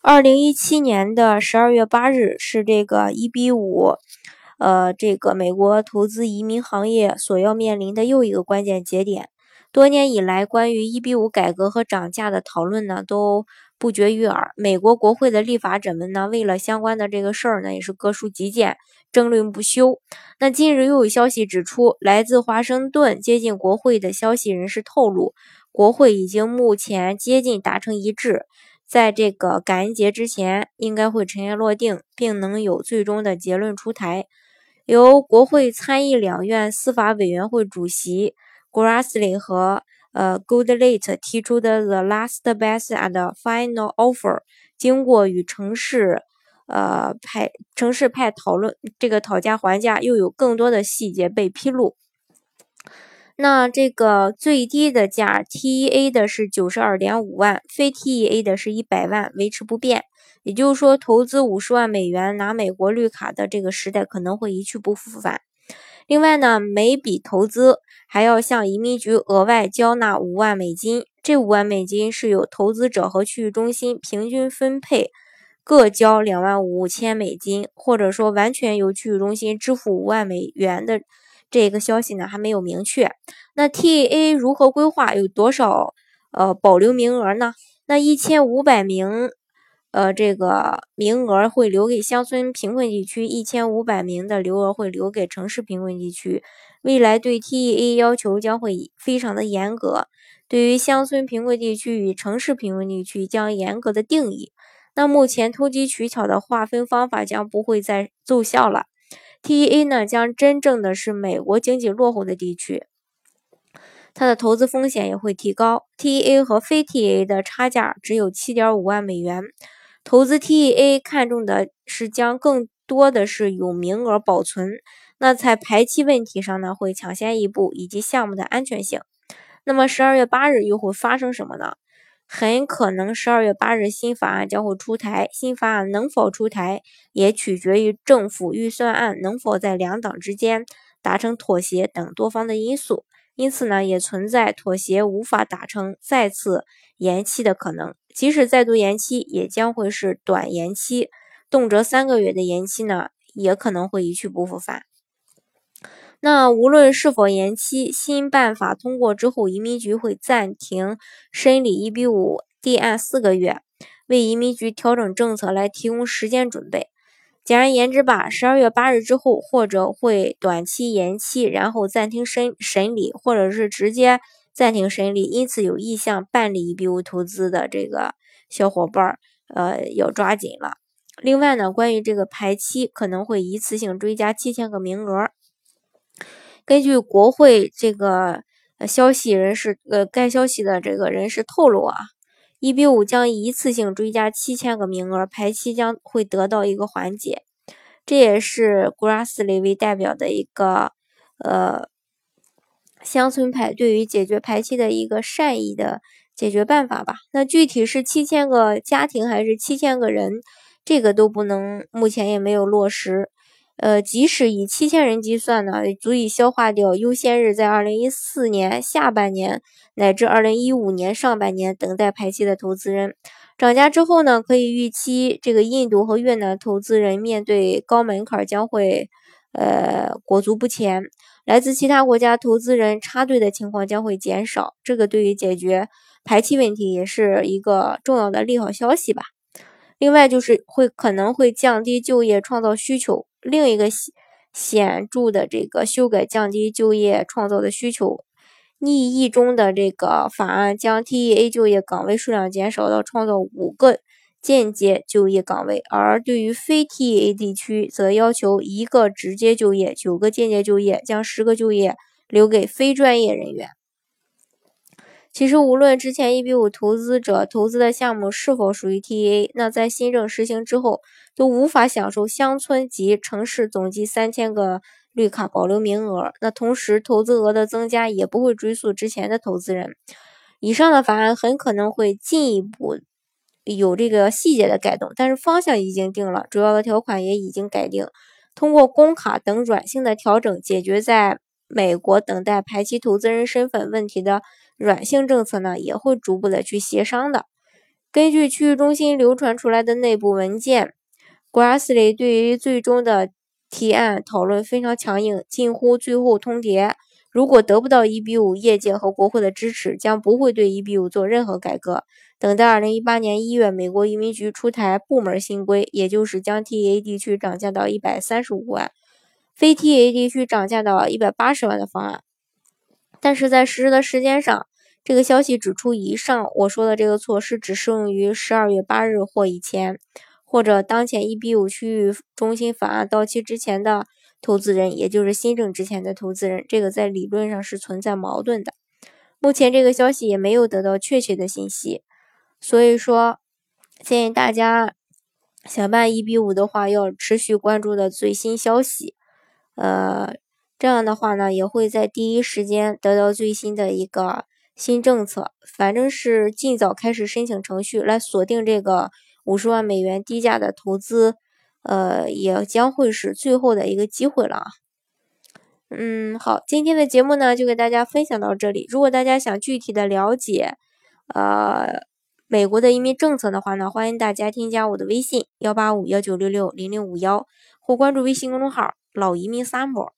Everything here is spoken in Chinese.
二零一七年的十二月八日是这个一比五，呃，这个美国投资移民行业所要面临的又一个关键节点。多年以来，关于一比五改革和涨价的讨论呢，都不绝于耳。美国国会的立法者们呢，为了相关的这个事儿呢，也是各抒己见，争论不休。那近日又有消息指出，来自华盛顿接近国会的消息人士透露，国会已经目前接近达成一致。在这个感恩节之前，应该会尘埃落定，并能有最终的结论出台。由国会参议两院司法委员会主席 Grassley 和呃 Goodlatte 提出的 The Last Best and Final Offer，经过与城市呃派城市派讨论，这个讨价还价又有更多的细节被披露。那这个最低的价，TEA 的是九十二点五万，非 TEA 的是一百万，维持不变。也就是说，投资五十万美元拿美国绿卡的这个时代可能会一去不复返。另外呢，每笔投资还要向移民局额外交纳五万美金，这五万美金是由投资者和区域中心平均分配，各交两万五千美金，或者说完全由区域中心支付五万美元的。这个消息呢还没有明确。那 TAA 如何规划？有多少呃保留名额呢？那一千五百名呃这个名额会留给乡村贫困地区，一千五百名的留额会留给城市贫困地区。未来对 TAA 要求将会非常的严格，对于乡村贫困地区与城市贫困地区将严格的定义。那目前投机取巧的划分方法将不会再奏效了。TEA 呢，将真正的是美国经济落后的地区，它的投资风险也会提高。TEA 和非 TEA 的差价只有七点五万美元。投资 TEA 看重的是将更多的是有名额保存，那在排期问题上呢，会抢先一步，以及项目的安全性。那么十二月八日又会发生什么呢？很可能十二月八日新法案将会出台，新法案能否出台，也取决于政府预算案能否在两党之间达成妥协等多方的因素。因此呢，也存在妥协无法达成，再次延期的可能。即使再度延期，也将会是短延期，动辄三个月的延期呢，也可能会一去不复返。那无论是否延期，新办法通过之后，移民局会暂停审理一比五递案四个月，为移民局调整政策来提供时间准备。简而言之吧，十二月八日之后，或者会短期延期，然后暂停审审理，或者是直接暂停审理。因此，有意向办理一比五投资的这个小伙伴儿，呃，要抓紧了。另外呢，关于这个排期，可能会一次性追加七千个名额。根据国会这个消息人士，呃，该消息的这个人士透露啊，一比五将一次性追加七千个名额，排期将会得到一个缓解。这也是 Grassley 为代表的一个呃乡村派对于解决排期的一个善意的解决办法吧。那具体是七千个家庭还是七千个人，这个都不能，目前也没有落实。呃，即使以七千人计算呢，足以消化掉优先日在二零一四年下半年乃至二零一五年上半年等待排期的投资人。涨价之后呢，可以预期这个印度和越南投资人面对高门槛将会呃裹足不前，来自其他国家投资人插队的情况将会减少。这个对于解决排期问题也是一个重要的利好消息吧。另外就是会可能会降低就业创造需求。另一个显显著的这个修改降低就业创造的需求，逆意中的这个法案将 TEA 就业岗位数量减少到创造五个间接就业岗位，而对于非 TEA 地区则要求一个直接就业，九个间接就业，将十个就业留给非专业人员。其实，无论之前一比五投资者投资的项目是否属于 TA，那在新政实行之后，都无法享受乡村及城市总计三千个绿卡保留名额。那同时，投资额的增加也不会追溯之前的投资人。以上的法案很可能会进一步有这个细节的改动，但是方向已经定了，主要的条款也已经改定。通过工卡等软性的调整，解决在美国等待排期投资人身份问题的。软性政策呢也会逐步的去协商的。根据区域中心流传出来的内部文件，Grassley 对于最终的提案讨论非常强硬，近乎最后通牒。如果得不到一比五业界和国会的支持，将不会对一比五做任何改革。等待二零一八年一月，美国移民局出台部门新规，也就是将 TA 地区涨价到一百三十五万，非 TA 地区涨价到一百八十万的方案。但是在实施的时间上，这个消息指出，以上我说的这个措施只适用于十二月八日或以前，或者当前一比五区域中心法案到期之前的投资人，也就是新政之前的投资人。这个在理论上是存在矛盾的。目前这个消息也没有得到确切的信息，所以说建议大家想办一比五的话，要持续关注的最新消息。呃。这样的话呢，也会在第一时间得到最新的一个新政策。反正是尽早开始申请程序来锁定这个五十万美元低价的投资，呃，也将会是最后的一个机会了啊。嗯，好，今天的节目呢就给大家分享到这里。如果大家想具体的了解，呃，美国的移民政策的话呢，欢迎大家添加我的微信幺八五幺九六六零零五幺，或关注微信公众号“老移民 summer”。